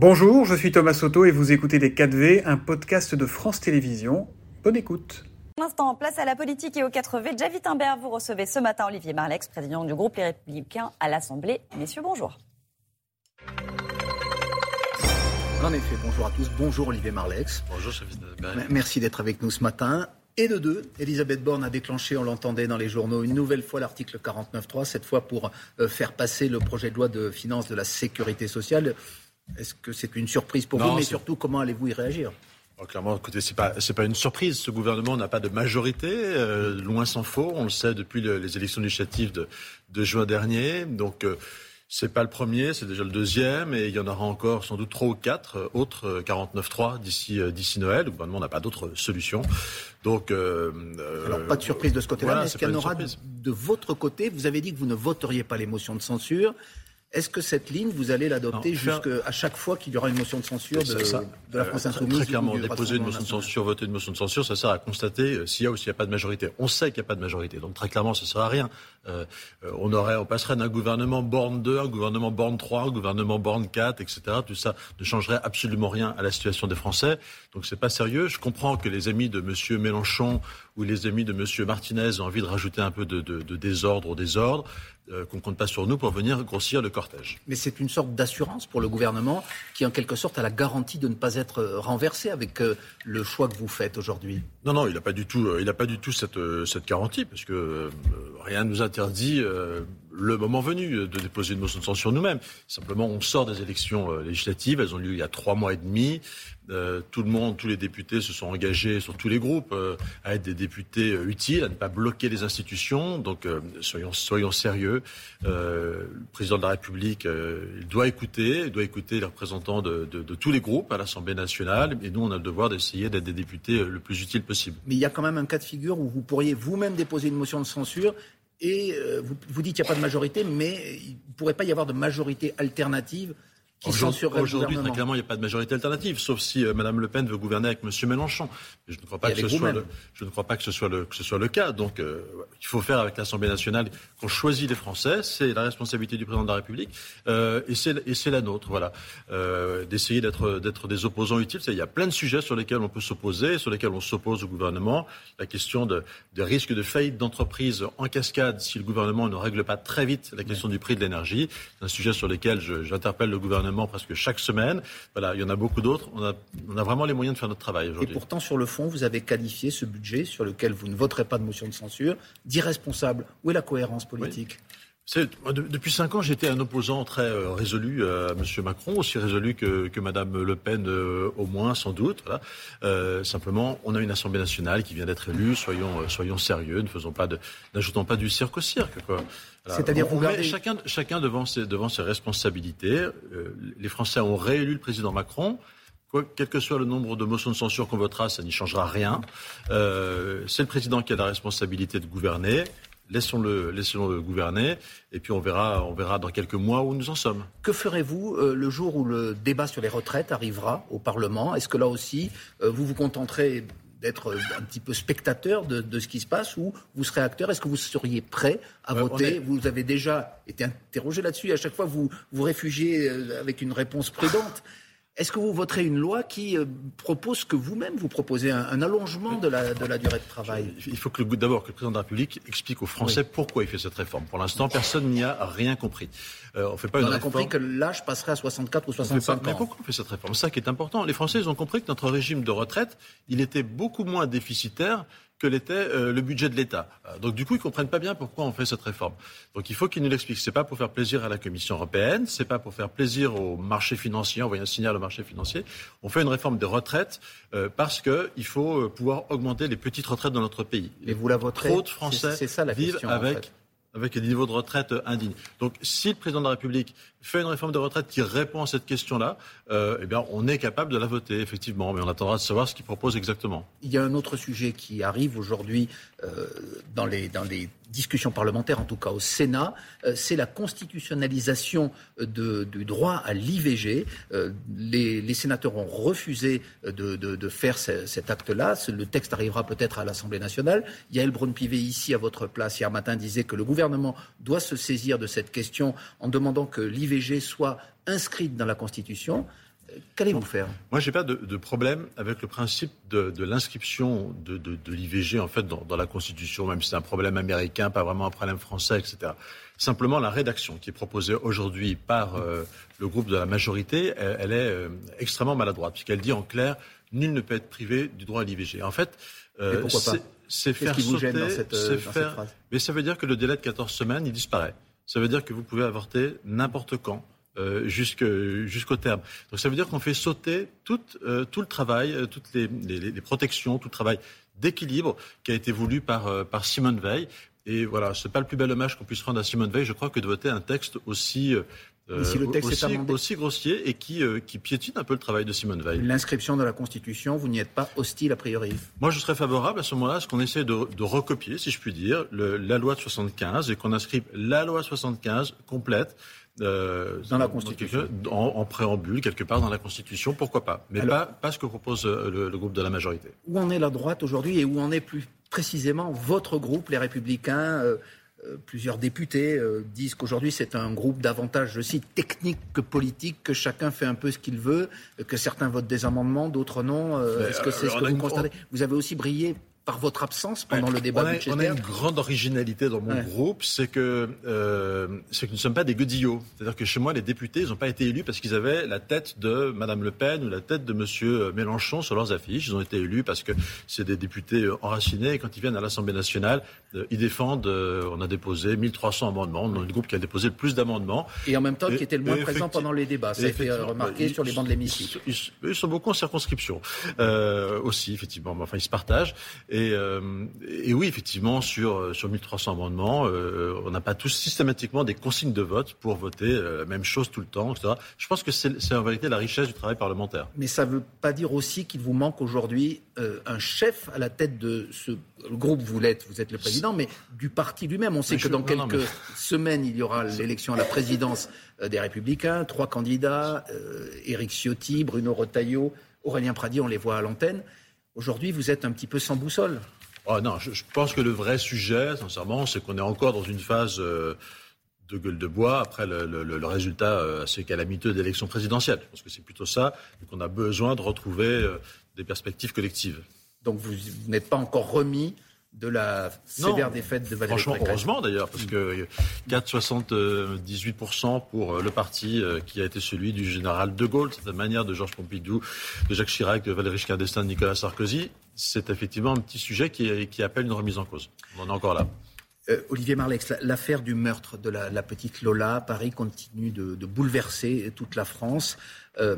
Bonjour, je suis Thomas Soto et vous écoutez Les 4V, un podcast de France Télévisions. Bonne écoute. Instant, place à la politique et aux 4V. Javi Timbert, vous recevez ce matin Olivier Marlex, président du groupe Les Républicains à l'Assemblée. Messieurs, bonjour. En effet, bonjour à tous. Bonjour Olivier Marlex. Bonjour, Merci d'être avec nous ce matin. Et de deux, Elisabeth Borne a déclenché, on l'entendait dans les journaux, une nouvelle fois l'article 49.3, cette fois pour euh, faire passer le projet de loi de finances de la sécurité sociale. Est-ce que c'est une surprise pour vous Mais surtout, comment allez-vous y réagir? Oh, Clairement, écoutez, ce n'est pas, pas, une surprise. Ce gouvernement n'a pas de majorité, euh, loin s'en faut. On le sait depuis les élections législatives de, de, juin dernier. Donc, euh, c'est pas le premier, c'est déjà le deuxième, et il y en aura encore sans doute trois ou quatre euh, autres 49.3 euh, d'ici d'ici Noël. Le gouvernement n'a pas d'autre solution. Donc, alors pas de surprise de ce côté-là. Est-ce qu'il y en aura de votre côté? Vous avez dit que vous ne voteriez pas les motions de censure. Est-ce que cette ligne, vous allez l'adopter jusqu'à chaque fois qu'il y aura une motion de censure de, la France euh, Insoumise Très clairement, déposer une motion de censure, voter une motion de censure, ça sert à constater euh, s'il y a ou s'il n'y a pas de majorité. On sait qu'il n'y a pas de majorité, donc très clairement, ça ne sert à rien. Euh, on, aurait, on passerait d'un gouvernement borne 2, un gouvernement borne 3, un gouvernement borne 4, etc. Tout ça ne changerait absolument rien à la situation des Français. Donc c'est pas sérieux. Je comprends que les amis de M. Mélenchon ou les amis de M. Martinez ont envie de rajouter un peu de, de désordre au désordre. Euh, qu'on ne compte pas sur nous pour venir grossir le cortège. Mais c'est une sorte d'assurance pour le gouvernement qui, en quelque sorte, a la garantie de ne pas être euh, renversé avec euh, le choix que vous faites aujourd'hui. Non, non, il n'a pas du tout, il pas du tout cette, cette garantie, parce que rien ne nous interdit le moment venu de déposer une motion de censure nous-mêmes. Simplement, on sort des élections législatives, elles ont lieu il y a trois mois et demi. Euh, tout le monde, tous les députés se sont engagés sur tous les groupes euh, à être des députés euh, utiles, à ne pas bloquer les institutions. Donc soyons, sérieux. le président de la République il doit écouter, doit écouter les représentants de, de tous les groupes à l'Assemblée nationale. Et nous, on a le devoir d'essayer d'être des députés le plus utiles possible. Mais il y a quand même un cas de figure où vous pourriez vous-même déposer une motion de censure et vous, vous dites qu'il n'y a pas de majorité, mais il ne pourrait pas y avoir de majorité alternative Aujourd'hui, très clairement, il n'y a pas de majorité alternative, sauf si euh, Mme Le Pen veut gouverner avec M. Mélenchon. je ne crois pas, que ce, soit le, je ne crois pas que ce soit le, que ce soit le cas. Donc, euh, il faut faire avec l'Assemblée nationale qu'on choisit les Français. C'est la responsabilité du président de la République euh, et c'est la nôtre. Voilà, euh, d'essayer d'être des opposants utiles. Il y a plein de sujets sur lesquels on peut s'opposer, sur lesquels on s'oppose au gouvernement. La question de, des risques de faillite d'entreprise en cascade si le gouvernement ne règle pas très vite la question du prix de l'énergie. C'est un sujet sur lequel j'interpelle le gouvernement presque chaque semaine. Voilà, il y en a beaucoup d'autres. On a, on a vraiment les moyens de faire notre travail aujourd'hui. Et pourtant, sur le fond, vous avez qualifié ce budget sur lequel vous ne voterez pas de motion de censure d'irresponsable. Où est la cohérence politique? Depuis cinq ans, j'étais un opposant très euh, résolu à M. Macron, aussi résolu que, que Mme Le Pen, euh, au moins, sans doute. Euh, simplement, on a une Assemblée nationale qui vient d'être élue. Soyons, soyons sérieux, ne faisons pas n'ajoutons pas du cirque au cirque. C'est-à-dire, vous regardez... chacun, chacun devant ses, devant ses responsabilités. les Français ont réélu le président Macron. Quoi, quel que soit le nombre de motions de censure qu'on votera, ça n'y changera rien. c'est le président qui a la responsabilité de gouverner laissons-le laissons -le gouverner, et puis on verra, on verra dans quelques mois où nous en sommes. Que ferez-vous euh, le jour où le débat sur les retraites arrivera au Parlement? Est-ce que là aussi, euh, vous vous contenterez d'être euh, un petit peu spectateur de, ce qui se passe ou vous serez acteur? Est-ce que vous seriez prêt à voter? Vous avez déjà été interrogé là-dessus. À chaque fois, vous vous réfugiez avec une réponse prudente. Est-ce que vous voterez une loi qui euh, propose que vous-même vous proposez un, allongement de la, de la, durée de travail? Il faut que d'abord que le président de la République explique aux Français pourquoi il fait cette réforme. Pour l'instant, personne n'y a rien compris. Euh, on fait pas on a compris que l'âge passerait à 64 ou 65 ans. Mais pourquoi on fait cette réforme? C'est ça qui est important. Les Français ils ont compris que notre régime de retraite, il était beaucoup moins déficitaire que l'était euh, le budget de l'État. Euh, donc du coup, ils comprennent pas bien pourquoi on fait cette réforme. Donc il faut qu'ils nous l'expliquent. C'est pas pour faire plaisir à la Commission européenne, c'est pas pour faire plaisir au marché financier, envoyer un signal au marché financier. On fait une réforme des retraites euh, parce qu'il faut pouvoir augmenter les petites retraites dans notre pays. Et vous la voterez Trop de Français ça, la vivent avec avec des niveaux de retraite indignes. Donc, si le président de la République fait une réforme de retraite qui répond à cette question-là, euh, eh bien, on est capable de la voter, effectivement, mais on attendra de savoir ce qu'il propose exactement. Il y a un autre sujet qui arrive aujourd'hui euh, dans, les, dans les discussions parlementaires, en tout cas au Sénat, euh, c'est la constitutionnalisation de, du droit à l'IVG. Euh, les, les, sénateurs ont refusé de, de, de faire cet acte-là. Le texte arrivera peut-être à l'Assemblée nationale. Yael Braun-Pivet, ici à votre place, hier matin, disait que le gouvernement doit se saisir de cette question en demandant que l'IVG soit inscrite dans la Constitution. Qu'allez-vous faire? Moi, j'ai pas de, problème avec le principe de, l'inscription de, l'IVG en fait dans, la Constitution, même si c'est un problème américain, pas vraiment un problème français, etc. Simplement, la rédaction qui est proposée aujourd'hui par euh, le groupe de la majorité, elle, est euh, extrêmement maladroite, puisqu'elle dit en clair nul ne peut être privé du droit à l'IVG. En fait, euh, c'est faire qui vous gêne dans cette, phrase Mais ça veut dire que le délai de 14 semaines, il disparaît. Ça veut dire que vous pouvez avorter n'importe quand. Euh, jusqu'au terme. Donc ça veut dire qu'on fait sauter tout, euh, tout le travail, euh, toutes les, les, les, protections, tout le travail d'équilibre qui a été voulu par, par Simone Veil. Et voilà, c'est pas le plus bel hommage qu'on puisse rendre à Simone Veil, je crois, que de voter un texte aussi euh, si le texte aussi, est aussi grossier et qui, euh, qui piétine un peu le travail de Simone Veil. L'inscription de la Constitution, vous n'y êtes pas hostile a priori Moi, je serais favorable à ce moment-là à ce qu'on essaie de, de, recopier, si je puis dire, le, la loi de 75 et qu'on inscrive la loi 75 complète euh, dans la Constitution en, préambule, quelque part dans la Constitution, pourquoi pas Mais pas, pas ce que propose le, le, groupe de la majorité. Où en est la droite aujourd'hui et où en est plus précisément votre groupe, les Républicains euh, plusieurs députés euh, disent qu'aujourd'hui c'est un groupe davantage, je cite, technique que politique, que chacun fait un peu ce qu'il veut, que certains votent des amendements, d'autres non. Euh, est-ce que c'est ce que vous constatez? Vous avez aussi brillé par votre absence pendant le débat on On a une grande originalité dans mon groupe, c'est que, euh, c'est que nous ne sommes pas des godillots. C'est-à-dire que chez moi, les députés, ils n'ont pas été élus parce qu'ils avaient la tête de Madame Le Pen ou la tête de Monsieur Mélenchon sur leurs affiches. Ils ont été élus parce que c'est des députés euh, enracinés et quand ils viennent à l'Assemblée nationale, euh, ils défendent. Euh, on a déposé 1300 amendements. On a le groupe qui a déposé le plus d'amendements. Et en même temps, qui était le moins présent pendant les débats. Ça a été remarqué sur les bancs de l'hémicycle. Ils, sont beaucoup en circonscription euh, aussi, effectivement. Enfin, ils se partagent. Et, euh, et oui, effectivement, sur, euh, sur 1300 amendements, euh, on n'a pas tous systématiquement des consignes de vote pour voter la même chose tout le temps, etc. Je pense que c'est en vérité la richesse du travail parlementaire. Mais ça ne veut pas dire aussi qu'il vous manque aujourd'hui un chef à la tête de ce groupe. Vous l'êtes, vous êtes le président, mais du parti lui-même. On sait que dans quelques semaines, il y aura l'élection à la présidence des Républicains. Trois candidats, Éric Ciotti, Bruno Retailleau, Aurélien Pradi, on les voit à l'antenne. Aujourd'hui, vous êtes un petit peu sans boussole. Oh non, je, pense que le vrai sujet, sincèrement, c'est qu'on est encore dans une phase euh, de gueule de bois après le, résultat euh, assez calamiteux d'élection présidentielle. Je pense que c'est plutôt ça, et qu'on a besoin de retrouver euh, des perspectives collectives. Donc vous n'êtes pas encore remis de la sévère défaite de Valérie Franchement, heureusement d'ailleurs, parce que 4,78% pour le parti qui a été celui du général de Gaulle, c'est la manière de Georges Pompidou, de Jacques Chirac, de Valéry Giscard d'Estaing, de Nicolas Sarkozy. C'est effectivement un petit sujet qui, appelle une remise en cause. On en est encore là. Euh, Olivier Marlex, l'affaire du meurtre de la, petite Lola Paris continue de, bouleverser toute la France. Euh,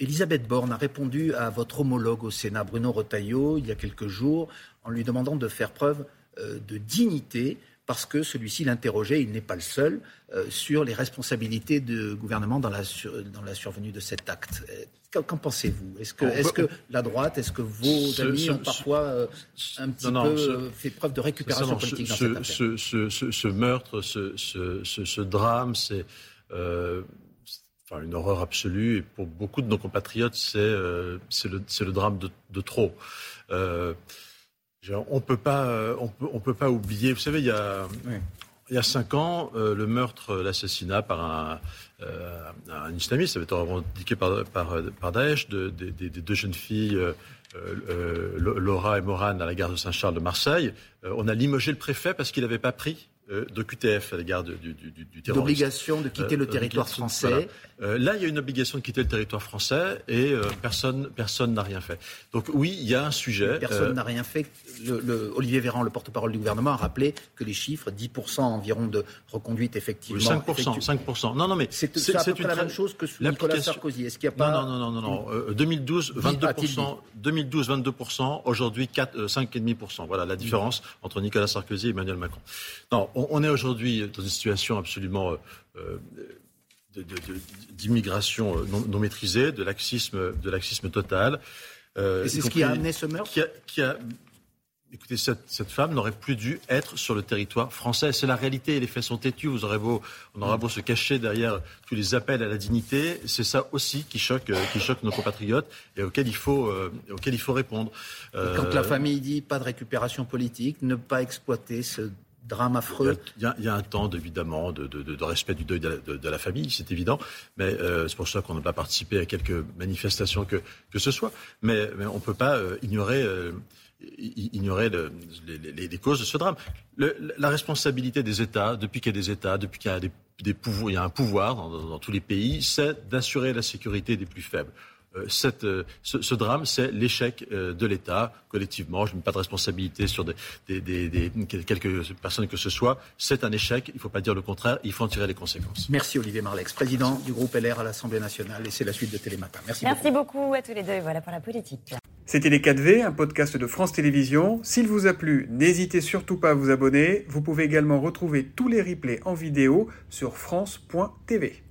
Elisabeth Borne a répondu à votre homologue au Sénat, Bruno Retailleau, il y a quelques jours, en lui demandant de faire preuve euh, de dignité parce que celui-ci l'interrogeait, il n'est pas le seul, euh, sur les responsabilités du gouvernement dans la, dans la survenue de cet acte. Qu'en pensez-vous? Est-ce que, est que, la droite, est-ce que vos amis ont parfois un petit peu fait preuve de récupération politique dans cette affaire? ce, meurtre, ce, drame, c'est enfin, une horreur absolue. Et pour beaucoup de nos compatriotes, c'est euh, le, le, drame de, de trop. Euh, on peut pas, euh, on peut, on peut pas oublier. Vous savez, il y a, il y a cinq ans, euh, le meurtre, l'assassinat par un, un islamiste, ça avait été revendiqué par, par, par Daesh, de, des deux jeunes filles. Laura et Morane à la gare de Saint-Charles de Marseille. on a limogé le préfet parce qu'il n'avait pas pris de QTF à l'égard du, du, du, terrorisme. D'obligation de quitter le euh, territoire français. Euh, là, il y a une obligation de quitter le territoire français et personne personne n'a rien fait. Donc oui, il y a un sujet. Personne n'a rien fait. Le, Olivier Véran, le porte-parole du gouvernement, a rappelé que les chiffres, 10% environ de reconduite effectivement. 5%, 5%. Non, non, mais c'est à peu près la même chose que sous Nicolas Sarkozy. Est-ce qu'il n'y a pas Non, non, non, non, non. 2012, 22%. 2012, 22%. Aujourd'hui, 5,5%. Voilà la différence entre Nicolas Sarkozy et Emmanuel Macron. Non, on, est aujourd'hui dans une situation absolument euh, d'immigration euh, non, maîtrisée, de laxisme, de laxisme total. Euh, Et c'est ce qui a amené ce meurtre qui a, Écoutez, cette, femme n'aurait plus dû être sur le territoire français. C'est la réalité. Les faits sont têtus. Vous aurez beau, on aura beau se cacher derrière tous les appels à la dignité. C'est ça aussi qui choque, qui choque nos compatriotes et auquel il faut, auquel il faut répondre. quand la famille dit pas de récupération politique, ne pas exploiter ce drame affreux. Il y a, un temps, évidemment, de, respect du deuil de la, famille, c'est évident. Mais euh, c'est pour ça qu'on n'a pas participé à quelques manifestations que, que ce soit. Mais, on ne peut pas euh, ignorer, euh, ignorer les, causes de ce drame. la responsabilité des États, depuis qu'il y a des États, depuis qu'il y a des, il y a un pouvoir dans tous les pays, c'est d'assurer la sécurité des plus faibles. Euh, cette, euh, ce, drame, c'est l'échec euh, de l'État collectivement. Je ne mets pas de responsabilité sur des, quelques personnes que ce soit. C'est un échec. Il ne faut pas dire le contraire. Il faut en tirer les conséquences. Merci Olivier Marlex, président du groupe LR à l'Assemblée nationale. Et c'est la suite de Télématin. Merci, Merci beaucoup. à tous les deux. Voilà pour la politique. C'était Les 4V, un podcast de France Télévisions. S'il vous a plu, n'hésitez surtout pas à vous abonner. Vous pouvez également retrouver tous les replays en vidéo sur France.tv.